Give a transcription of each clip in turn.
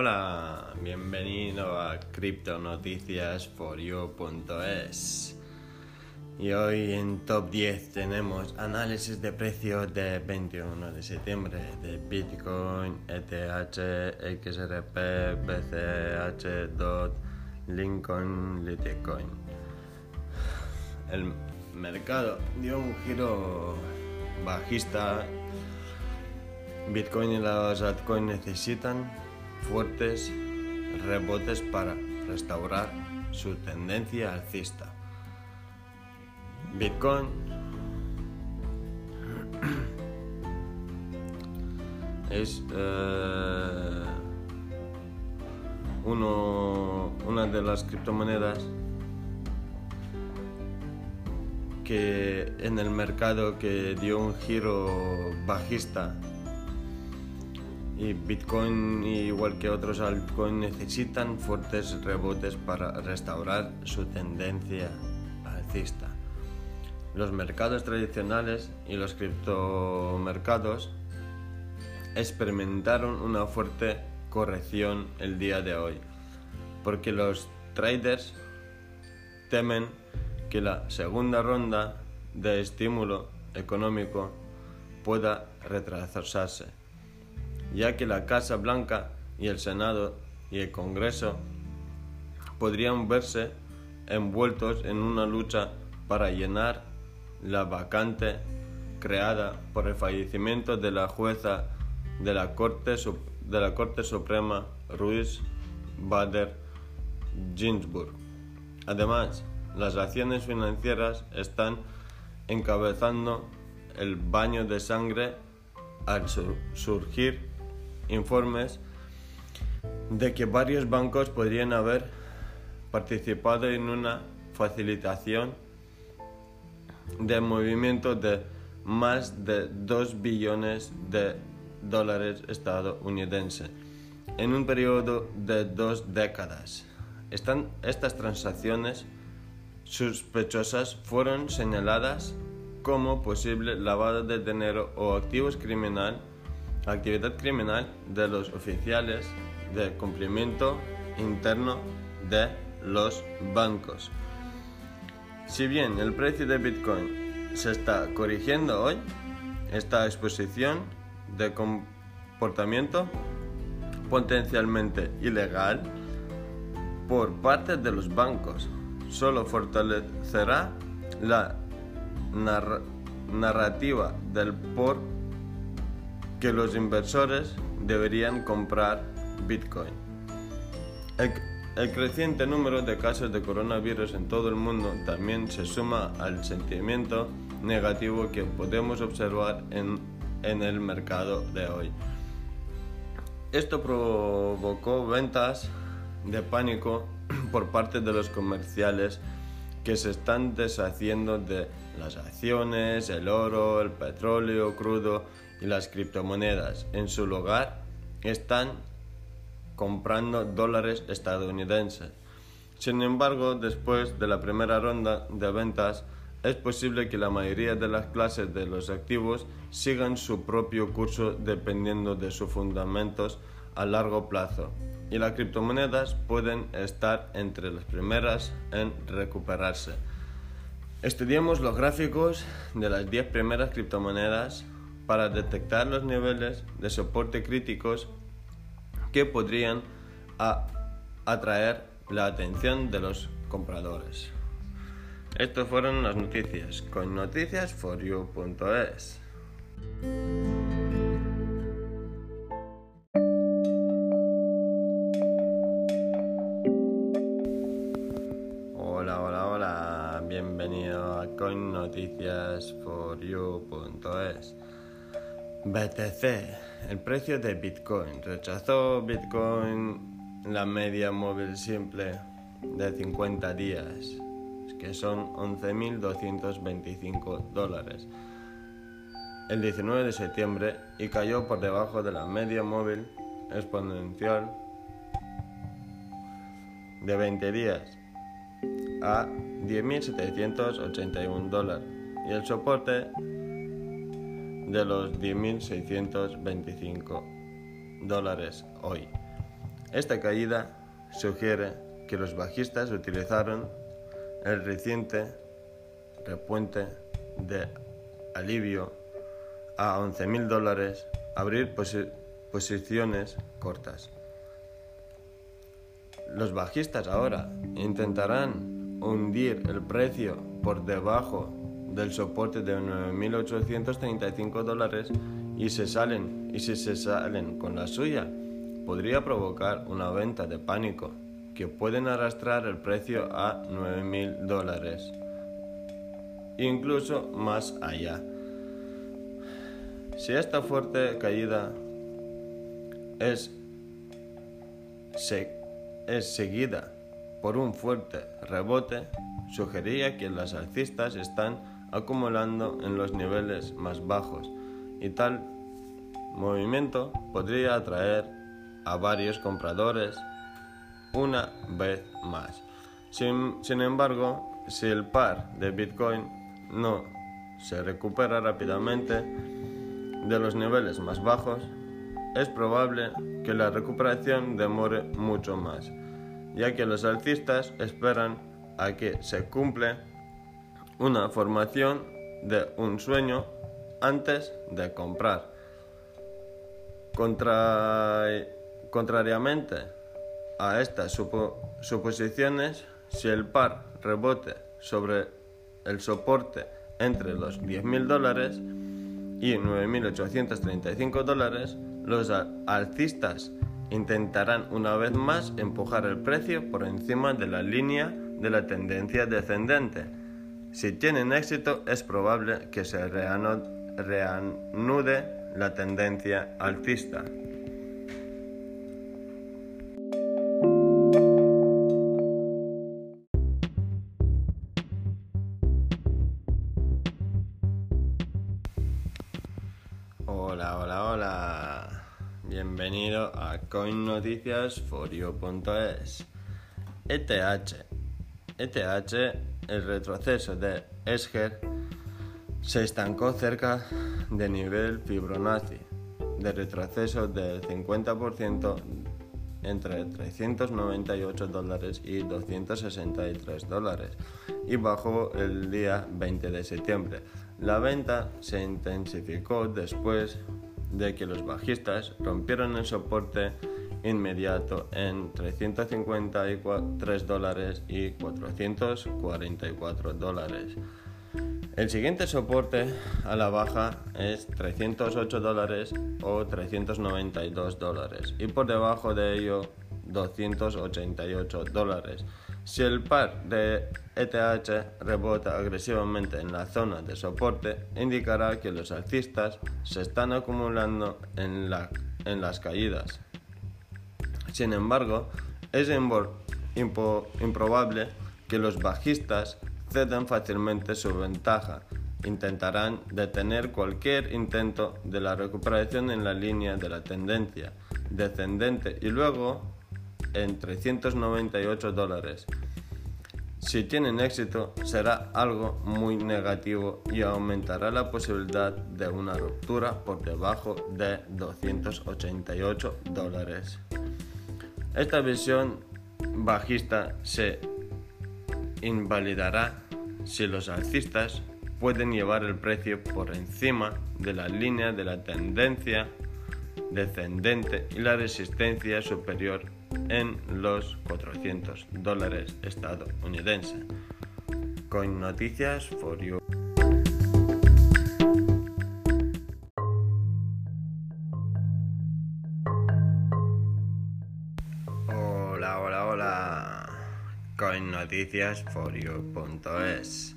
Hola, bienvenido a criptonoticiasforyou.es. Y hoy en Top 10 tenemos análisis de precios de 21 de septiembre de Bitcoin, ETH, XRP, BCH, DOT, Lincoln, Litecoin. El mercado dio un giro bajista. Bitcoin y los altcoins necesitan fuertes rebotes para restaurar su tendencia alcista. Bitcoin es eh, uno, una de las criptomonedas que en el mercado que dio un giro bajista y Bitcoin, igual que otros altcoins, necesitan fuertes rebotes para restaurar su tendencia alcista. Los mercados tradicionales y los criptomercados experimentaron una fuerte corrección el día de hoy, porque los traders temen que la segunda ronda de estímulo económico pueda retrasarse ya que la Casa Blanca y el Senado y el Congreso podrían verse envueltos en una lucha para llenar la vacante creada por el fallecimiento de la jueza de la Corte, Suprema Ruiz Bader Ginsburg. Además, las acciones financieras están encabezando el baño de sangre al surgir informes de que varios bancos podrían haber participado en una facilitación de movimiento de más de 2 billones de dólares estadounidenses en un periodo de dos décadas. Están, estas transacciones sospechosas fueron señaladas como posible lavado de dinero o activos criminal actividad criminal de los oficiales de cumplimiento interno de los bancos. Si bien el precio de Bitcoin se está corrigiendo hoy, esta exposición de comportamiento potencialmente ilegal por parte de los bancos solo fortalecerá la narrativa del por que los inversores deberían comprar Bitcoin. El, creciente número de casos de coronavirus en todo el mundo también se suma al sentimiento negativo que podemos observar en, en el mercado de hoy. Esto provocó ventas de pánico por parte de los comerciales que se están deshaciendo de las acciones, el oro, el petróleo crudo y las criptomonedas. En su lugar están comprando dólares estadounidenses. Sin embargo, después de la primera ronda de ventas, es posible que la mayoría de las clases de los activos sigan su propio curso dependiendo de sus fundamentos a largo plazo y las criptomonedas pueden estar entre las primeras en recuperarse. Estudiemos los gráficos de las 10 primeras criptomonedas para detectar los niveles de soporte críticos que podrían atraer la atención de los compradores. Estas fueron las noticias con noticiasforyou.es. bienvenido a coinnoticiasforyou.es. BTC, el precio de Bitcoin. Rechazó Bitcoin la media móvil simple de 50 días, que son 11.225 dólares, el 19 de septiembre y cayó por debajo de la media móvil exponencial de 20 días a 10.781 dólares y el soporte de los 10.625 dólares hoy. Esta caída sugiere que los bajistas utilizaron el reciente repuente de alivio a 11.000 dólares abrir posiciones cortas. Los bajistas ahora intentarán hundir el precio por debajo del soporte de 9.835 dólares y se salen y si se salen con la suya podría provocar una venta de pánico que pueden arrastrar el precio a 9.000 dólares incluso más allá. Si esta fuerte caída es, es seguida por un fuerte rebote, sugería que las alcistas están acumulando en los niveles más bajos y tal movimiento podría atraer a varios compradores una vez más. Sin, embargo, si el par de Bitcoin no se recupera rápidamente de los niveles más bajos, es probable que la recuperación demore mucho más, ya que los alcistas esperan a que se cumple una formación de un sueño antes de comprar. contrariamente a estas suposiciones, si el par rebote sobre el soporte entre los 10.000 dólares y 9.835 dólares, los alcistas intentarán una vez más empujar el precio por encima de la línea de la tendencia descendente. Si tienen éxito, es probable que se reanude la tendencia alcista. Hola, hola, hola. Bienvenido a coinnoticiasforio.es. ETH. ETH, el retroceso de Escher, se estancó cerca del nivel Fibonacci de retroceso del 50% entre 398 dólares y 263 dólares y bajó el día 20 de septiembre. La venta se intensificó después de que los bajistas rompieron el soporte inmediato en 353 dólares y 444 dólares. El siguiente soporte a la baja es 308 dólares o 392 dólares y por debajo de ello 288 dólares. Si el par de ETH rebota agresivamente en la zona de soporte, indicará que los alcistas se están acumulando en, en las caídas. Sin embargo, es improbable que los bajistas cedan fácilmente su ventaja. Intentarán detener cualquier intento de la recuperación en la línea de la tendencia descendente y luego en 398 dólares. Si tienen éxito, será algo muy negativo y aumentará la posibilidad de una ruptura por debajo de 288 dólares. Esta visión bajista se invalidará si los alcistas pueden llevar el precio por encima de la línea de la tendencia descendente y la resistencia superior en los 400 dólares estadounidenses. Coin Noticias for You. Coin Noticias for You.es.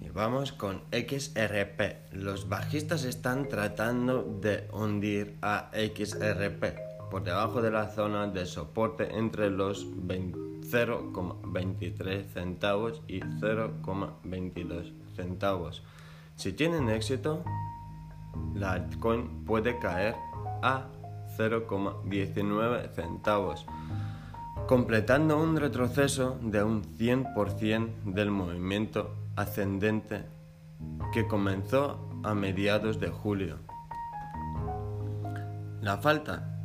Y vamos con XRP. Los bajistas están tratando de hundir a XRP por debajo de la zona de soporte entre los 0,23 centavos y 0,22 centavos. Si tienen éxito, la altcoin puede caer a 0,19 centavos, completando un retroceso de un 100% del movimiento ascendente que comenzó a mediados de julio. La falta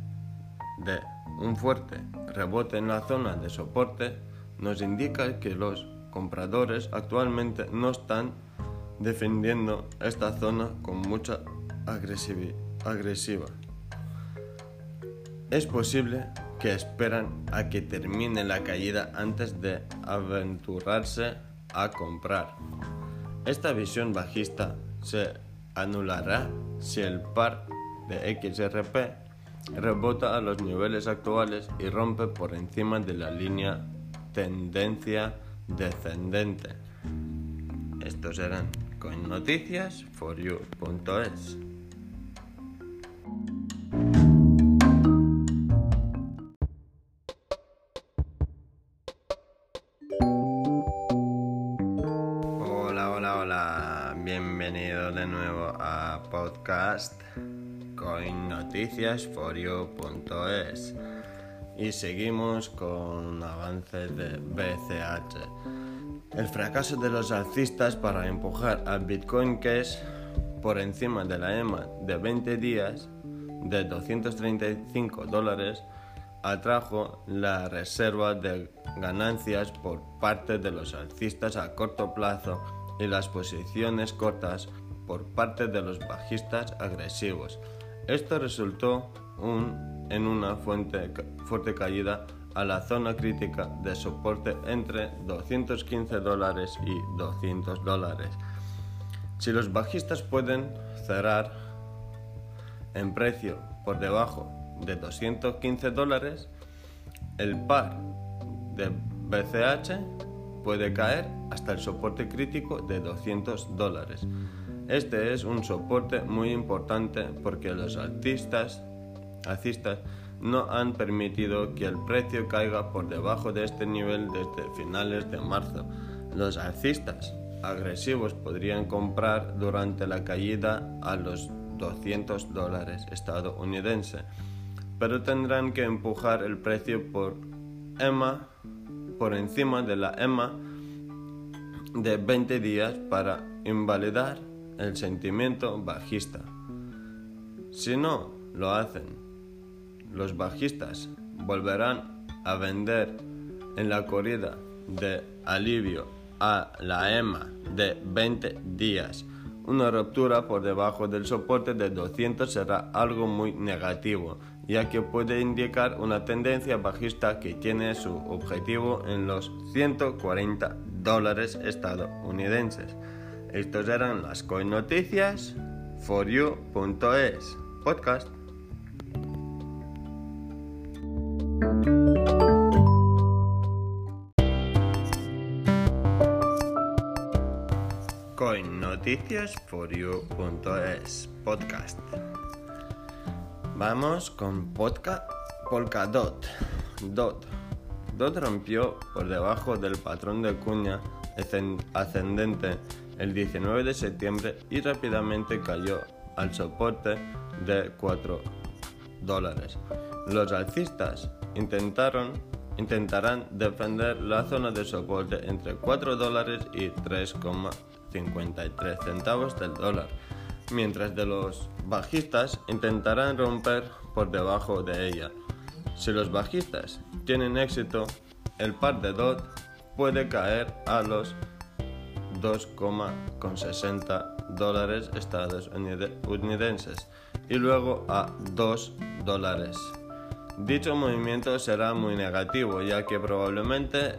de un fuerte rebote en la zona de soporte nos indica que los compradores actualmente no están defendiendo esta zona con mucha agresiva. Es posible que esperan a que termine la caída antes de aventurarse a comprar. Esta visión bajista se anulará si el par de XRP rebota a los niveles actuales y rompe por encima de la línea tendencia descendente. Estos eran con for. Bienvenido de nuevo a podcast coinnoticiasforyou.es y seguimos con avances de BCH. El fracaso de los alcistas para empujar al Bitcoin Cash por encima de la EMA de 20 días de 235 dólares atrajo la reserva de ganancias por parte de los alcistas a corto plazo y las posiciones cortas por parte de los bajistas agresivos. Esto resultó en una fuerte caída a la zona crítica de soporte entre 215 dólares y 200 dólares. Si los bajistas pueden cerrar en precio por debajo de 215 dólares, el par de BCH puede caer hasta el soporte crítico de 200 dólares. Este es un soporte muy importante porque los alcistas, alcistas no han permitido que el precio caiga por debajo de este nivel desde finales de marzo. Los alcistas agresivos podrían comprar durante la caída a los 200 dólares estadounidenses, pero tendrán que empujar el precio por EMA por encima de la EMA de 20 días para invalidar el sentimiento bajista. Si no lo hacen, los bajistas volverán a vender en la corrida de alivio a la EMA de 20 días. Una ruptura por debajo del soporte de 200 será algo muy negativo, ya que puede indicar una tendencia bajista que tiene su objetivo en los 140 dólares estadounidenses. Estos eran las coin noticias for you.es podcast. noticiasforyou.es podcast. Vamos con podcast Polkadot. Dot. Dot rompió por debajo del patrón de cuña ascendente el 19 de septiembre y rápidamente cayó al soporte de 4 dólares. Los alcistas intentaron intentarán defender la zona de soporte entre 4 dólares y 3,53 centavos del dólar, mientras de los bajistas intentarán romper por debajo de ella. Si los bajistas tienen éxito, el par de DOT puede caer a los 2,60 dólares estadounidenses y luego a 2 dólares. Dicho movimiento será muy negativo ya que probablemente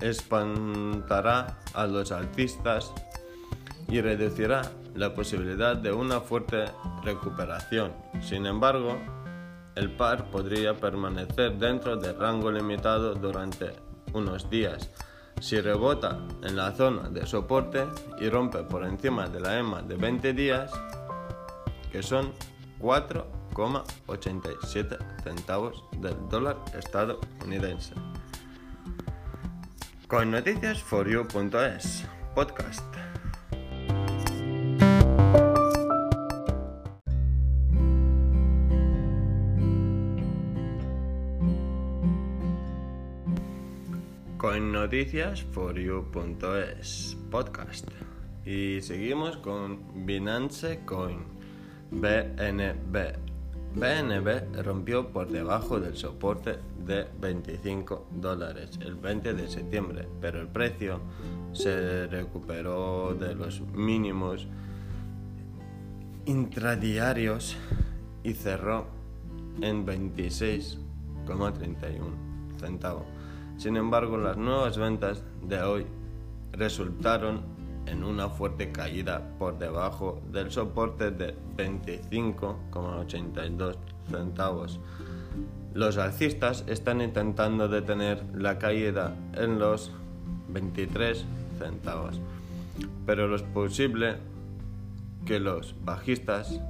espantará a los altistas y reducirá la posibilidad de una fuerte recuperación. Sin embargo, el par podría permanecer dentro del rango limitado durante unos días. Si rebota en la zona de soporte y rompe por encima de la EMA de 20 días, que son 4 87 centavos del dólar estadounidense. Con noticias podcast. Con noticias for you.es podcast. Y seguimos con Binance Coin BNB BNB rompió por debajo del soporte de 25 dólares el 20 de septiembre, pero el precio se recuperó de los mínimos intradiarios y cerró en 26,31 centavos. Sin embargo, las nuevas ventas de hoy resultaron en una fuerte caída por debajo del soporte de 25,82 centavos. Los alcistas están intentando detener la caída en los 23 centavos, pero es posible que los bajistas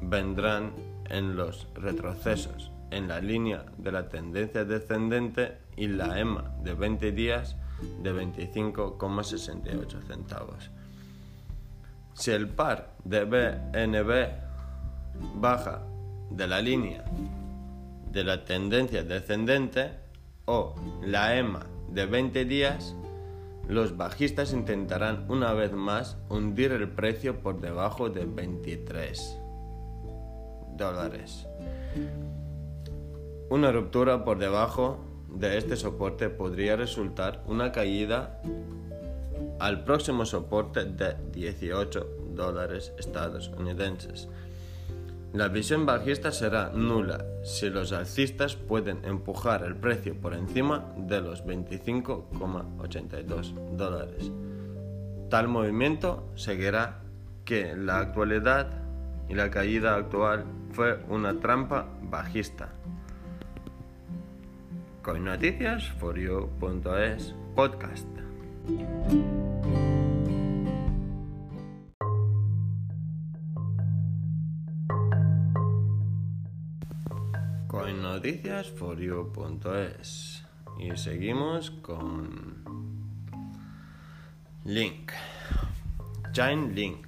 vendrán en los retrocesos en la línea de la tendencia descendente y la EMA de 20 días de 25,68 centavos. Si el par de BNB baja de la línea de la tendencia descendente o la EMA de 20 días, los bajistas intentarán una vez más hundir el precio por debajo de 23 dólares. Una ruptura por debajo de este soporte podría resultar una caída al próximo soporte de 18 dólares estadounidenses. La visión bajista será nula si los alcistas pueden empujar el precio por encima de los 25,82 dólares. Tal movimiento seguirá que la actualidad y la caída actual fue una trampa bajista. Coinnoticias4you.es podcast. Coinnoticias4you.es y seguimos con Link. Chain Link.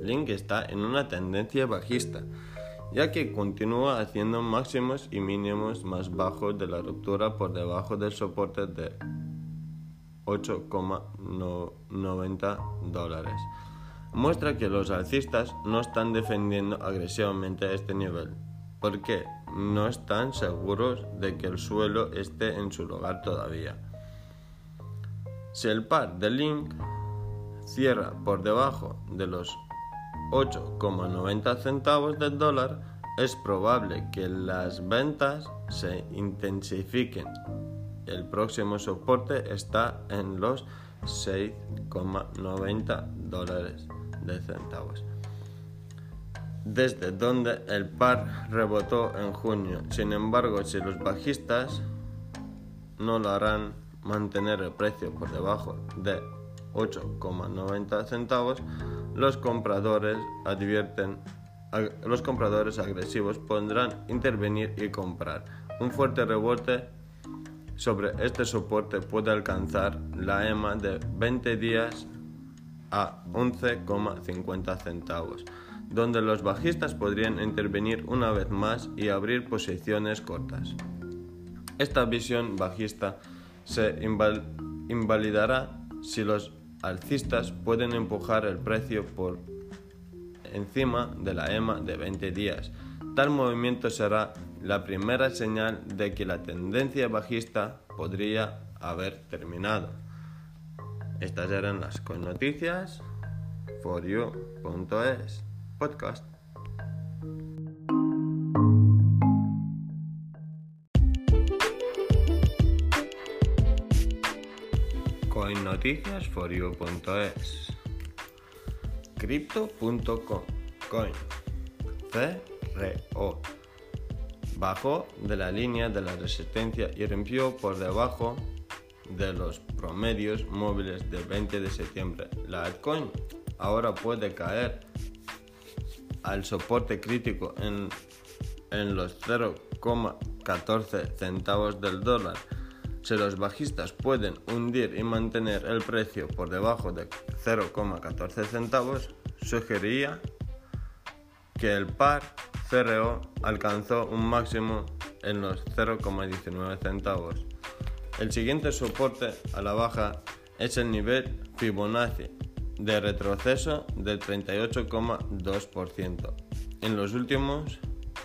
Link está en una tendencia bajista ya que continúa haciendo máximos y mínimos más bajos de la ruptura por debajo del soporte de 8,90 dólares. Muestra que los alcistas no están defendiendo agresivamente este nivel, porque no están seguros de que el suelo esté en su lugar todavía. Si el par de Link cierra por debajo de los 8,90 centavos del dólar, es probable que las ventas se intensifiquen. El próximo soporte está en los 6,90 dólares de centavos. Desde donde el par rebotó en junio. Sin embargo, si los bajistas no lo harán mantener el precio por debajo de 8,90 centavos, los compradores advierten los compradores agresivos podrán intervenir y comprar. Un fuerte rebote sobre este soporte puede alcanzar la EMA de 20 días a 11,50 centavos, donde los bajistas podrían intervenir una vez más y abrir posiciones cortas. Esta visión bajista se invalidará si los alcistas pueden empujar el precio por encima de la EMA de 20 días. Tal movimiento será la primera señal de que la tendencia bajista podría haber terminado. Estas eran las noticias for you.es podcast. coinnoticias4you.es Crypto.com Coin. CRO bajó de la línea de la resistencia y rompió por debajo de los promedios móviles del 20 de septiembre. La altcoin ahora puede caer al soporte crítico en, en los 0,14 centavos del dólar si los bajistas pueden hundir y mantener el precio por debajo de 0,14 centavos, sugeriría que el par CRO alcanzó un máximo en los 0,19 centavos. El siguiente soporte a la baja es el nivel Fibonacci de retroceso del 38,2% en los últimos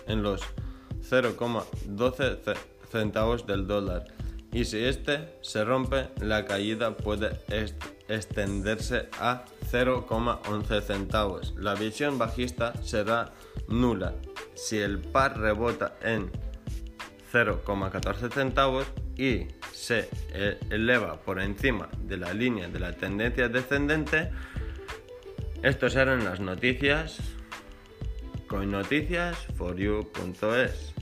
en los 0,12 centavos del dólar y si este se rompe la caída puede extenderse a 0,11 centavos. La visión bajista será nula si el par rebota en 0,14 centavos y se eleva por encima de la línea de la tendencia descendente. Estos eran las noticias con noticias for you.es.